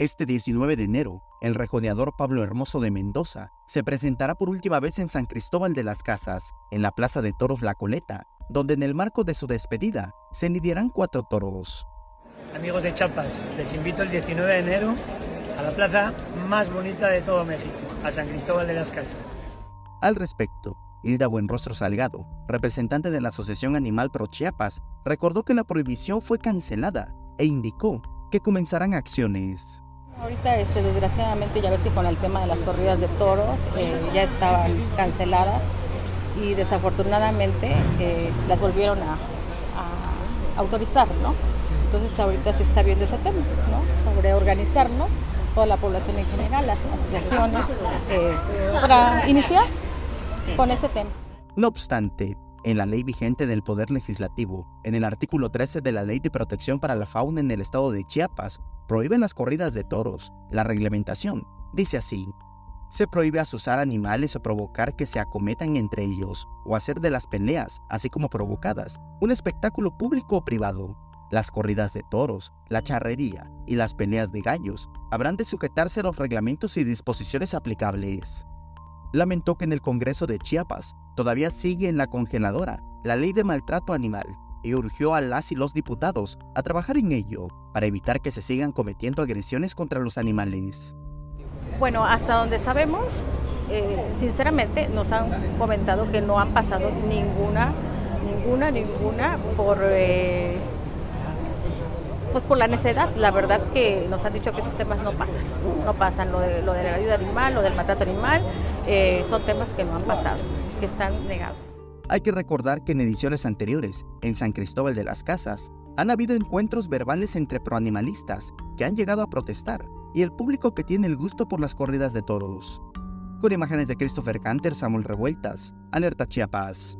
Este 19 de enero, el rejoneador Pablo Hermoso de Mendoza se presentará por última vez en San Cristóbal de las Casas, en la Plaza de Toros La Coleta, donde en el marco de su despedida se lidiarán cuatro toros. Amigos de Chiapas, les invito el 19 de enero a la plaza más bonita de todo México, a San Cristóbal de las Casas. Al respecto, Hilda Buenrostro Salgado, representante de la Asociación Animal Pro Chiapas, recordó que la prohibición fue cancelada e indicó que comenzarán acciones. Ahorita, este, desgraciadamente, ya ves que con el tema de las corridas de toros eh, ya estaban canceladas y desafortunadamente eh, las volvieron a, autorizar, ¿no? Entonces ahorita se está viendo ese tema, ¿no? Sobre organizarnos, toda la población en general, las asociaciones, eh, para iniciar con ese tema. No obstante, en la ley vigente del Poder Legislativo, en el artículo 13 de la Ley de Protección para la Fauna en el estado de Chiapas, prohíben las corridas de toros. La reglamentación dice así. Se prohíbe asusar animales o provocar que se acometan entre ellos, o hacer de las peleas, así como provocadas, un espectáculo público o privado. Las corridas de toros, la charrería y las peleas de gallos habrán de sujetarse a los reglamentos y disposiciones aplicables lamentó que en el Congreso de Chiapas todavía sigue en la congeladora la ley de maltrato animal y urgió a las y los diputados a trabajar en ello para evitar que se sigan cometiendo agresiones contra los animales. Bueno, hasta donde sabemos, eh, sinceramente nos han comentado que no han pasado ninguna, ninguna, ninguna por... Eh, pues por la necedad, la verdad que nos han dicho que esos temas no pasan, no pasan, lo de, lo de la ayuda animal, lo del maltrato animal, eh, son temas que no han pasado, que están negados. Hay que recordar que en ediciones anteriores, en San Cristóbal de las Casas, han habido encuentros verbales entre proanimalistas que han llegado a protestar y el público que tiene el gusto por las corridas de toros. Con imágenes de Christopher Canter, Samuel Revueltas, Alerta Chiapas.